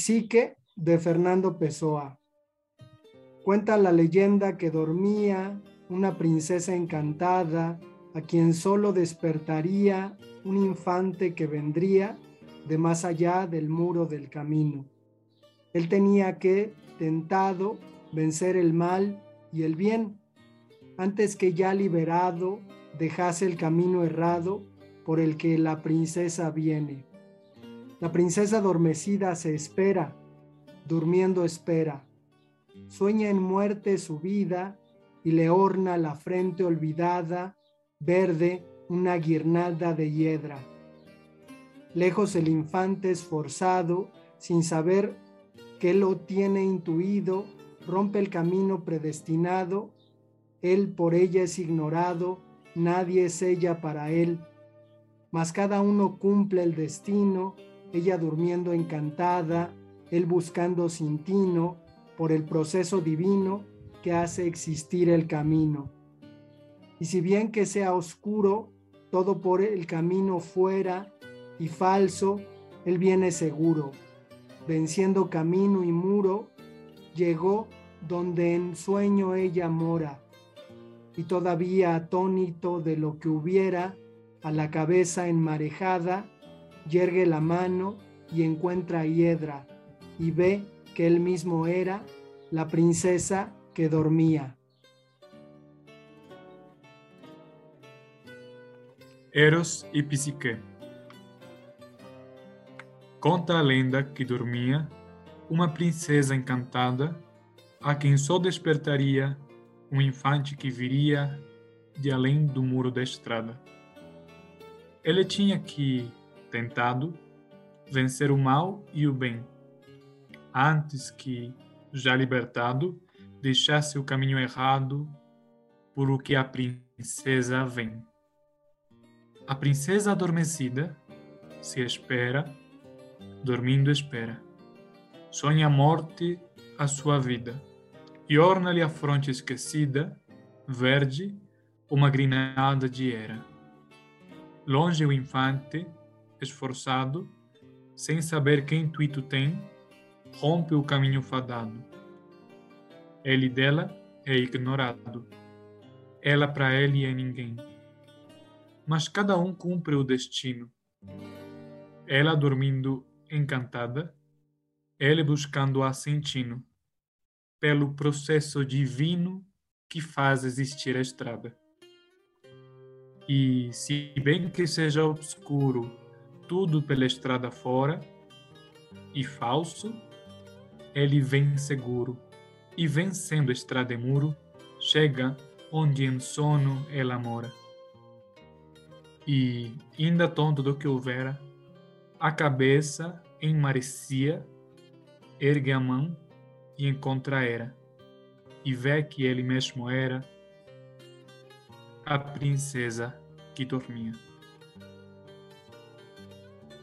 Psique de Fernando Pessoa. Cuenta la leyenda que dormía una princesa encantada a quien solo despertaría un infante que vendría de más allá del muro del camino. Él tenía que, tentado, vencer el mal y el bien, antes que ya liberado dejase el camino errado por el que la princesa viene. La princesa adormecida se espera, durmiendo espera. Sueña en muerte su vida y le orna la frente olvidada, verde, una guirnalda de hiedra. Lejos el infante esforzado, sin saber que lo tiene intuido, rompe el camino predestinado, él por ella es ignorado, nadie es ella para él, mas cada uno cumple el destino, ella durmiendo encantada, él buscando sin tino, por el proceso divino que hace existir el camino. Y si bien que sea oscuro, todo por el camino fuera y falso, él viene seguro, venciendo camino y muro, llegó donde en sueño ella mora, y todavía atónito de lo que hubiera, a la cabeza enmarejada, yergue la mano y encuentra a Hiedra, y ve que él mismo era la princesa que dormía. Eros y Psique. Conta a lenda que dormia uma princesa encantada a quem só despertaria um infante que viria de além do muro da estrada. Ele tinha que, tentado, vencer o mal e o bem, antes que, já libertado, deixasse o caminho errado por o que a princesa vem. A princesa adormecida se espera, dormindo espera. Sonha a morte a sua vida e orna-lhe a fronte esquecida, verde, uma grinalda de era. Longe o infante, esforçado, sem saber que intuito tem, rompe o caminho fadado ele dela é ignorado. Ela para ele é ninguém. Mas cada um cumpre o destino. Ela dormindo encantada, ele buscando a sentindo, pelo processo divino que faz existir a estrada. E se bem que seja obscuro tudo pela estrada fora e falso, ele vem seguro e vencendo Estrademuro, chega onde em sono ela mora. E, ainda tonto do que houvera, a cabeça enmarecia, ergue a mão e encontra era, e vê que ele mesmo era a princesa que dormia.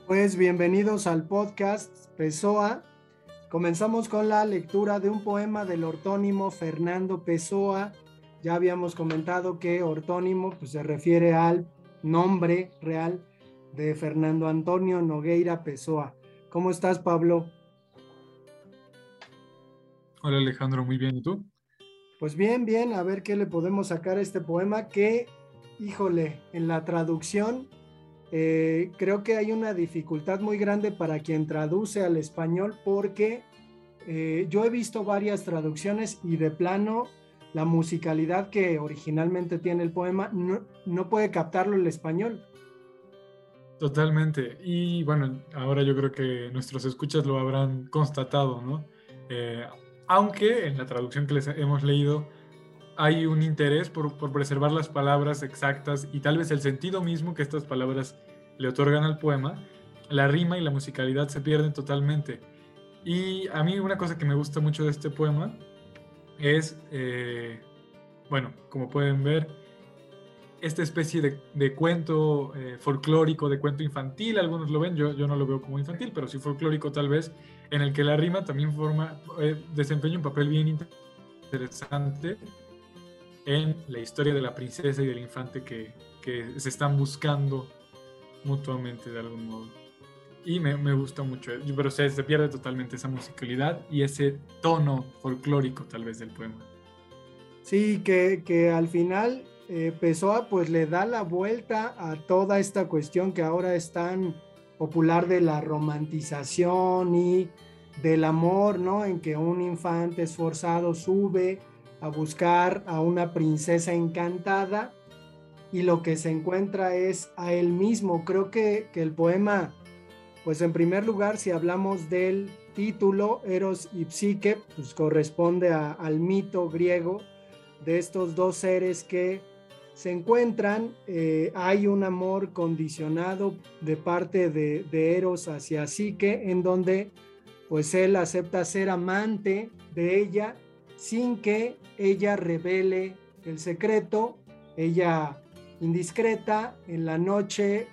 Pues bienvenidos al podcast Pessoa Comenzamos con la lectura de un poema del ortónimo Fernando Pessoa. Ya habíamos comentado que ortónimo pues, se refiere al nombre real de Fernando Antonio Nogueira Pessoa. ¿Cómo estás, Pablo? Hola, Alejandro, muy bien. ¿Y tú? Pues bien, bien, a ver qué le podemos sacar a este poema que, híjole, en la traducción eh, creo que hay una dificultad muy grande para quien traduce al español porque eh, yo he visto varias traducciones y de plano la musicalidad que originalmente tiene el poema no, puede captarlo el español. Totalmente. Y bueno, ahora yo creo que nuestros escuchas lo habrán constatado, ¿no? Eh, aunque en la traducción que les hemos leído hay un interés por, preservar las palabras exactas y tal vez el sentido mismo que estas palabras le otorgan al poema, la rima y la musicalidad se pierden totalmente. Y a mí una cosa que me gusta mucho de este poema es, eh, bueno, como pueden ver, esta especie de, cuento eh, folclórico, de cuento infantil, algunos lo ven, yo, yo no lo veo como infantil, pero sí folclórico tal vez, en el que la rima también forma, eh, desempeña un papel bien interesante en la historia de la princesa y del infante que, se están buscando mutuamente de algún modo. y me, me gusta mucho, pero se, se pierde totalmente esa musicalidad y ese tono folclórico tal vez del poema. Sí, que, que al final eh, Pessoa pues le da la vuelta a toda esta cuestión que ahora es tan popular de la romantización y del amor, ¿no? En que un infante esforzado sube a buscar a una princesa encantada y lo que se encuentra es a él mismo. Creo que, el poema, pues en primer lugar, si hablamos del título, Eros y Psique, pues corresponde al mito griego de estos dos seres que se encuentran, eh, hay un amor condicionado de parte de, de, Eros hacia Psique, en donde pues él acepta ser amante de ella sin que ella revele el secreto, ella indiscreta en la noche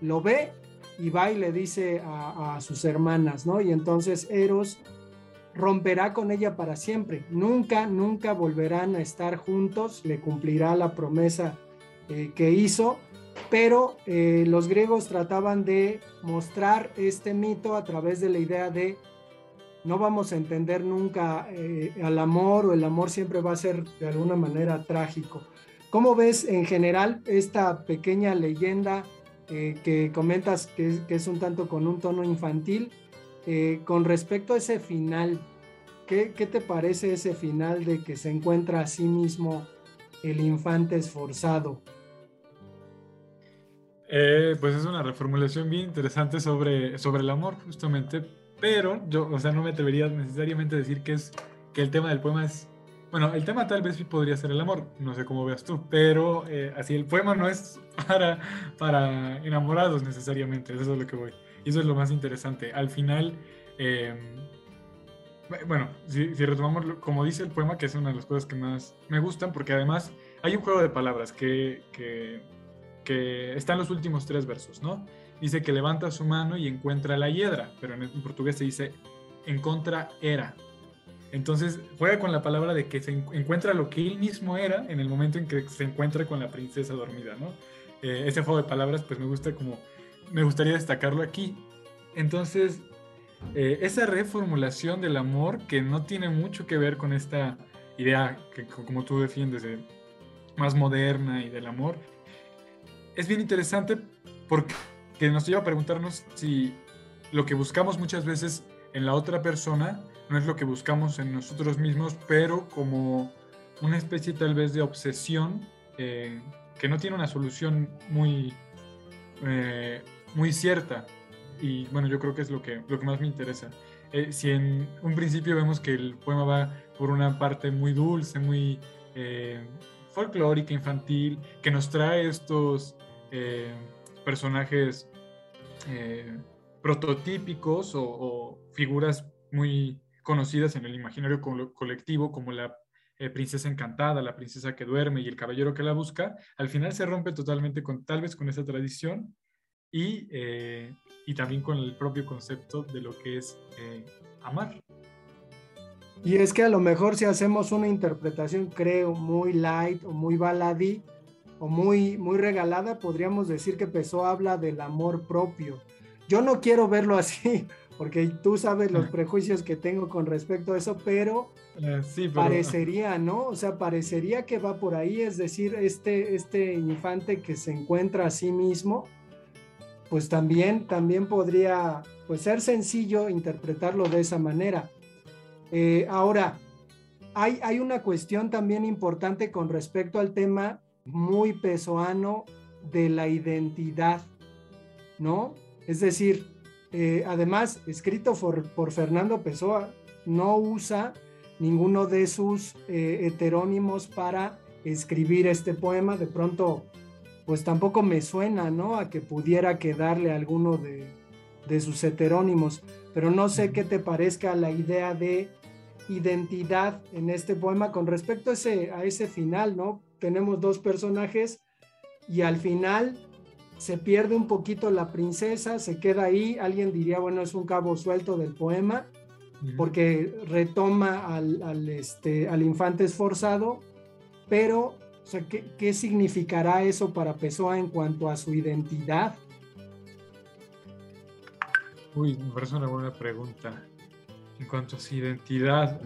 lo ve y va y le dice a, sus hermanas, ¿no? Y entonces Eros romperá con ella para siempre. Nunca, nunca volverán a estar juntos, le cumplirá la promesa eh, que hizo, pero eh, los griegos trataban de mostrar este mito a través de la idea de no vamos a entender nunca eh, al amor o el amor siempre va a ser de alguna manera trágico. ¿Cómo ves en general esta pequeña leyenda que comentas que, que es un tanto con un tono infantil? Eh, con respecto a ese final, ¿qué, te parece ese final de que se encuentra a sí mismo el infante esforzado? Eh, pues es una reformulación bien interesante sobre, sobre el amor, justamente, pero yo, o sea, no me atrevería necesariamente a decir que es que el tema del poema es, bueno, el tema tal vez podría ser el amor, no sé cómo veas tú, pero eh, así el poema no es para, para enamorados necesariamente, eso es lo que voy. Y eso es lo más interesante. Al final, em, bueno, si, retomamos, como dice el poema, que es una de las cosas que más me gustan, porque además hay un juego de palabras que, que, que está en los últimos tres versos, ¿no? Dice que levanta su mano y encuentra la hiedra, pero en, portugués se dice encontra era. Entonces juega con la palabra de que se encuentra lo que él mismo era en el momento en que se encuentra con la princesa dormida, ¿no? Eh, ese juego de palabras pues me gusta como me gustaría destacarlo aquí. Entonces, eh, esa reformulación del amor que no tiene mucho que ver con esta idea que como tú defiendes, más moderna y del amor, es bien interesante porque nos lleva a preguntarnos si lo que buscamos muchas veces en la otra persona no es lo que buscamos en nosotros mismos, pero como una especie tal vez de obsesión eh, que no tiene una solución muy eh, muy cierta. Y bueno, yo creo que es lo que, lo que más me interesa. Eh, si en un principio vemos que el poema va por una parte muy dulce, muy folclórica, infantil, que nos trae estos eh, prototípicos o, figuras muy conocidas en el imaginario colectivo, como la princesa encantada, la princesa que duerme y el caballero que la busca, al final se rompe totalmente con tal vez con esa tradición y, eh, y también con el propio concepto de lo que es eh, amar. Y es que a lo mejor si hacemos una interpretación, creo, muy light o muy baladí o muy, muy regalada, podríamos decir que Pessoa habla del amor propio. Yo no quiero verlo así, porque tú sabes los prejuicios que tengo con respecto a eso, pero, eh, sí, parecería, ¿no? O sea, parecería que va por ahí, es decir, este, este infante que se encuentra a sí mismo, pues también, también podría pues, ser sencillo interpretarlo de esa manera. Eh, ahora, hay, hay, una cuestión también importante con respecto al tema muy pesoano de la identidad, ¿no? Es decir, eh, además, escrito por, por, Fernando Pessoa, no usa ninguno de sus eh, heterónimos para escribir este poema. De pronto pues tampoco me suena, ¿no? A que pudiera quedarle alguno de, sus heterónimos, pero no sé qué te parezca la idea de identidad en este poema con respecto a ese, a ese final, ¿no? Tenemos dos personajes y al final se pierde un poquito la princesa, se queda ahí, alguien diría, bueno, es un cabo suelto del poema, porque retoma al, al, este, al infante esforzado, pero o sea, ¿qué, significará eso para Pessoa en cuanto a su identidad? Uy, me parece una buena pregunta. En cuanto a su identidad.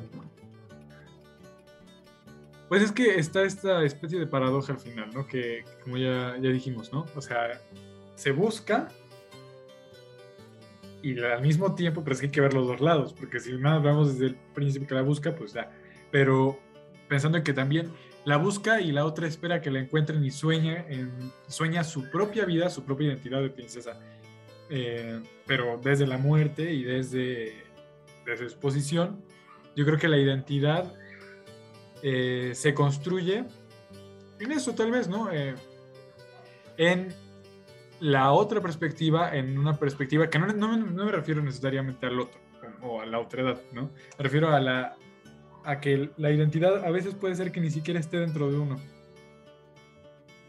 Pues es que está esta especie de paradoja al final, ¿no? Que, como ya, ya dijimos, ¿no? O sea, se busca y al mismo tiempo, pero es que hay que ver los dos lados, porque si nada vamos desde el principio que la busca, pues ya. Pero pensando en que también la busca y la otra espera que la encuentren y sueña, sueña su propia vida, su propia identidad de princesa. Eh, pero desde la muerte y desde, desde su posición, yo creo que la identidad eh, se construye en eso tal vez, ¿no? Eh, en la otra perspectiva, en una perspectiva que no, no, me refiero necesariamente al otro o a la otra edad, ¿no? Me refiero a la a que la identidad a veces puede ser que ni siquiera esté dentro de uno.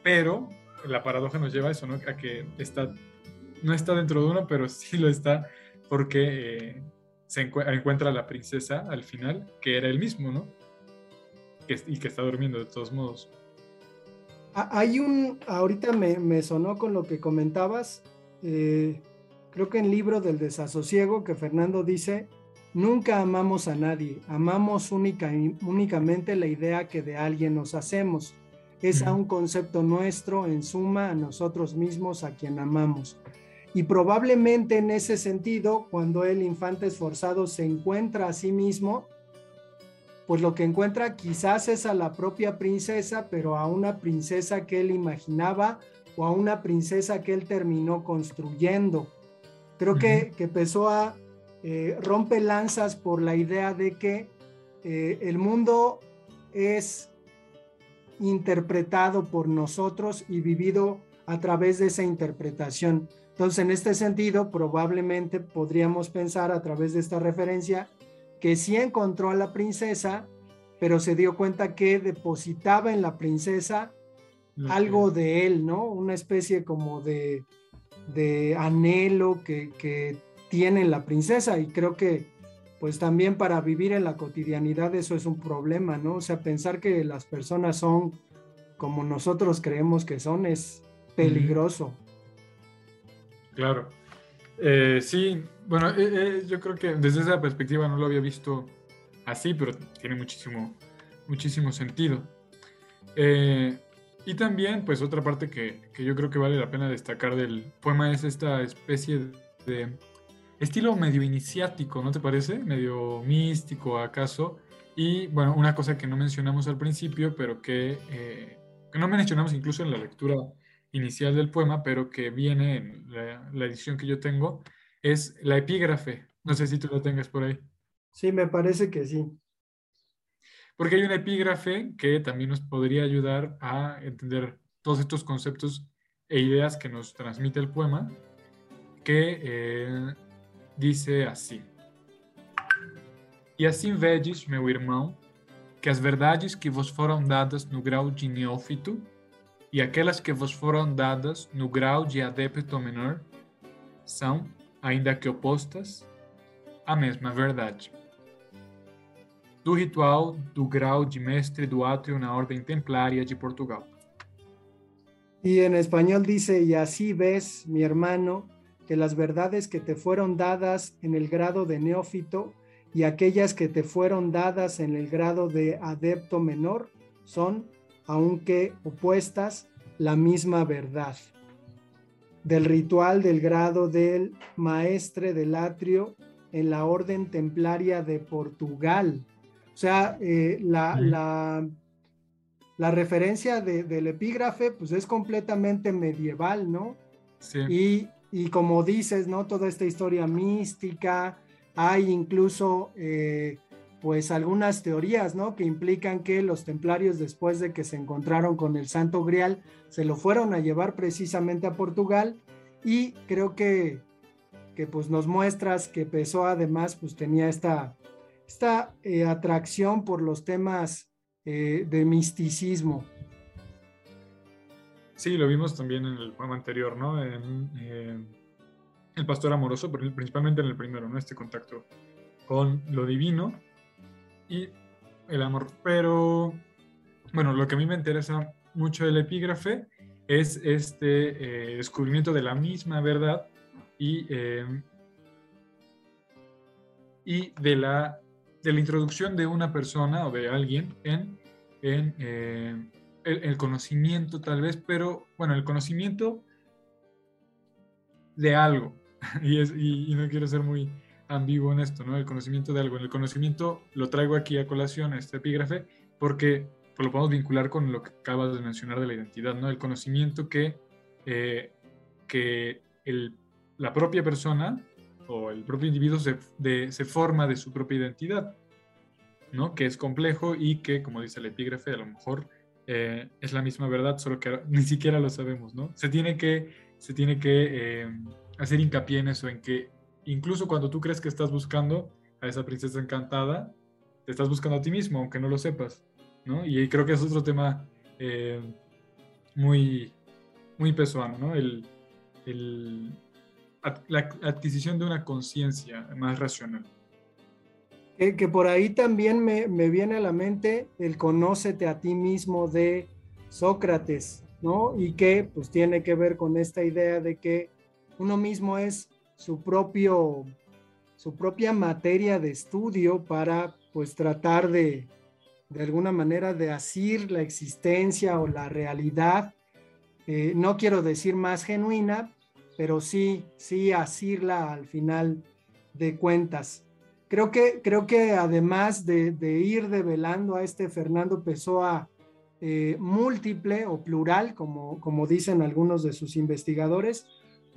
Pero la paradoja nos lleva a eso, ¿no? A que está, no está dentro de uno, pero sí lo está porque eh, se encuentra la princesa al final, que era el mismo, ¿no? Y que está durmiendo de todos modos. Hay un, ahorita me, sonó con lo que comentabas, eh, creo que en el libro del desasosiego que Fernando dice, nunca amamos a nadie, amamos única, únicamente la idea que de alguien nos hacemos. Es a un concepto nuestro, en suma, a nosotros mismos, a quien amamos. Y probablemente en ese sentido, cuando el infante esforzado se encuentra a sí mismo, pues lo que encuentra quizás es a la propia princesa, pero a una princesa que él imaginaba o a una princesa que él terminó construyendo. Creo que, que Pessoa eh, rompe lanzas por la idea de que eh, el mundo es interpretado por nosotros y vivido a través de esa interpretación. Entonces, en este sentido, probablemente podríamos pensar a través de esta referencia que sí encontró a la princesa, pero se dio cuenta que depositaba en la princesa algo de él, ¿no? Una especie como de, anhelo que, tiene la princesa y creo que pues también para vivir en la cotidianidad eso es un problema, ¿no? O sea, pensar que las personas son como nosotros creemos que son es peligroso. Claro. Eh, sí, bueno, eh, eh, yo creo que desde esa perspectiva no lo había visto así, pero tiene muchísimo, muchísimo sentido. y también, pues otra parte que, que, yo creo que vale la pena destacar del poema es esta especie de estilo medio iniciático, ¿no te parece? Medio místico, acaso. Y bueno, una cosa que no mencionamos al principio, pero que, que no mencionamos incluso en la lectura inicial del poema, pero que viene en la, edición que yo tengo, es la epígrafe. No sé si tú lo tengas por ahí. Sí, me parece que sí. Porque hay una epígrafe que también nos podría ayudar a entender todos estos conceptos e ideas que nos transmite el poema, que eh, dice así. E assim vedes, meu irmão, que as verdades que vos foram dadas no grau de neófito e aquelas que vos foram dadas no grau de adepto menor são, ainda que opostas, a mesma verdade. Do ritual do grau de mestre do átrio na Ordem Templária de Portugal. Y en español dice, y así ves, mi hermano, que las verdades que te fueron dadas en el grado de neófito y aquellas que te fueron dadas en el grado de adepto menor son aunque opuestas, la misma verdad. Del ritual del grado del maestre del atrio en la orden templaria de Portugal. O sea, eh, la, la, referencia del epígrafe pues es completamente medieval, ¿no? Sí. Y, y, como dices, ¿no? Toda esta historia mística, hay incluso eh, pues algunas teorías, ¿no? Que implican que los templarios después de que se encontraron con el Santo Grial, se lo fueron a llevar precisamente a Portugal y creo que, que pues nos muestras que Pessoa además pues tenía esta, esta eh, atracción por los temas eh, de misticismo. Sí, lo vimos también en el poema anterior, ¿no? En El Pastor Amoroso, principalmente en el primero, ¿no? Este contacto con lo divino y el amor. Pero, bueno, lo que a mí me interesa mucho del epígrafe es este eh, descubrimiento de la misma verdad y eh, y de la, de la introducción de una persona o de alguien en, en eh, el, conocimiento tal vez, pero bueno, el conocimiento de algo. y, es, y, no quiero ser muy ambiguo en esto, ¿no? El conocimiento de algo. En el conocimiento lo traigo aquí a colación, este epígrafe, porque pues, lo podemos vincular con lo que acabas de mencionar de la identidad, ¿no? El conocimiento que, eh, que el, la propia persona o el propio individuo se, se forma de su propia identidad, ¿no? Que es complejo y que, como dice el epígrafe, a lo mejor eh, es la misma verdad, solo que ni siquiera lo sabemos, ¿no? Se tiene que, se tiene que eh, hacer hincapié en eso, en que incluso cuando tú crees que estás buscando a esa princesa encantada, te estás buscando a ti mismo, aunque no lo sepas, ¿no? Y creo que es otro tema eh, muy, muy ¿no? El, la adquisición de una conciencia más racional. Que, por ahí también me, viene a la mente el conócete a ti mismo de Sócrates, ¿no? Y que pues tiene que ver con esta idea de que uno mismo es su propio, su propia materia de estudio para pues tratar de, de alguna manera de asir la existencia o la realidad, eh, no quiero decir más genuina, pero sí, sí asirla al final de cuentas. Creo que, creo que además de, ir develando a este Fernando Pessoa eh, múltiple o plural, como, como dicen algunos de sus investigadores,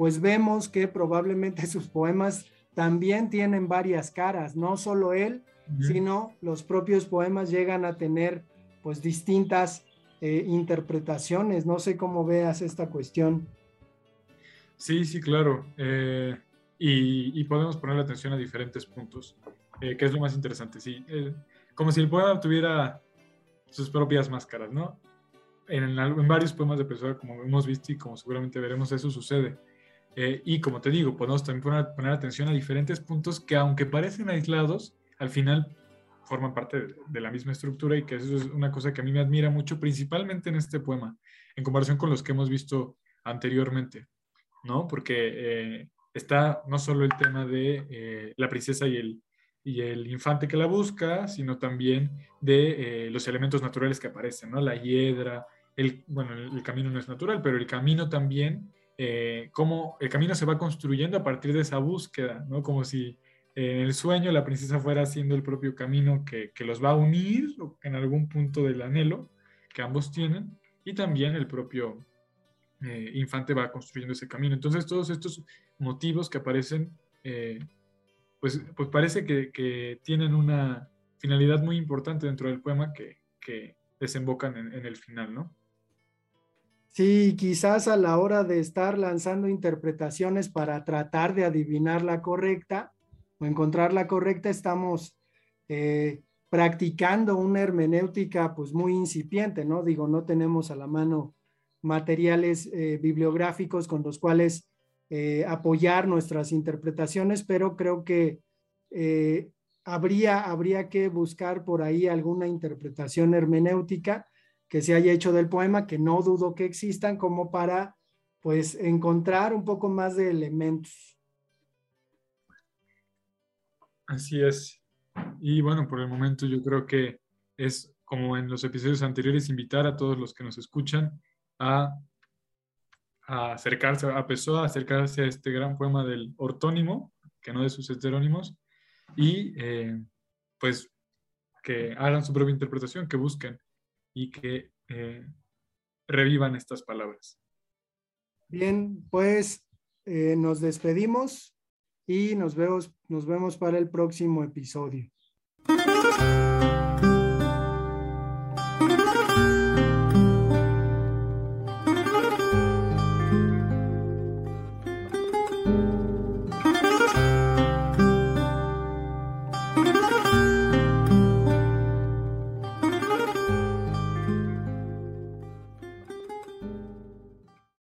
pues vemos que probablemente sus poemas también tienen varias caras, no solo él, sino los propios poemas llegan a tener pues distintas eh, interpretaciones. No sé cómo veas esta cuestión. Sí, sí, claro. Eh, y, podemos poner atención a diferentes puntos, eh, que es lo más interesante, sí. Como si el poema tuviera sus propias máscaras, ¿no? En, en, varios poemas de Pessoa, como hemos visto y como seguramente veremos, eso sucede. Eh, y como te digo, podemos también poner, atención a diferentes puntos que aunque parecen aislados, al final forman parte de, la misma estructura y que eso es una cosa que a mí me admira mucho, principalmente en este poema, en comparación con los que hemos visto anteriormente, ¿no? Porque está no solo el tema de eh, la princesa y el, y el infante que la busca, sino también de eh, los elementos naturales que aparecen, ¿no? La hiedra, el, bueno, el, camino no es natural, pero el camino también, eh, cómo el camino se va construyendo a partir de esa búsqueda, ¿no? Como si en el sueño la princesa fuera haciendo el propio camino que, los va a unir en algún punto del anhelo que ambos tienen, y también el propio infante va construyendo ese camino. Entonces, todos estos motivos que aparecen, eh, pues, pues parece que, tienen una finalidad muy importante dentro del poema que, desembocan en, el final, ¿no? Sí, quizás a la hora de estar lanzando interpretaciones para tratar de adivinar la correcta o encontrar la correcta, estamos eh, practicando una hermenéutica pues muy incipiente, ¿no? Digo, no tenemos a la mano materiales eh, bibliográficos con los cuales eh, apoyar nuestras interpretaciones, pero creo que habría, habría que buscar por ahí alguna interpretación hermenéutica que se haya hecho del poema, que no dudo que existan, como para pues encontrar un poco más de elementos. Así es. Y bueno, por el momento yo creo que es como en los episodios anteriores, invitar a todos los que nos escuchan a acercarse a Pessoa, a acercarse a este gran poema del ortónimo, que no de sus heterónimos, y eh, pues que hagan su propia interpretación, que busquen y que eh, revivan estas palabras. Bien, pues eh, nos despedimos y nos vemos, nos vemos para el próximo episodio.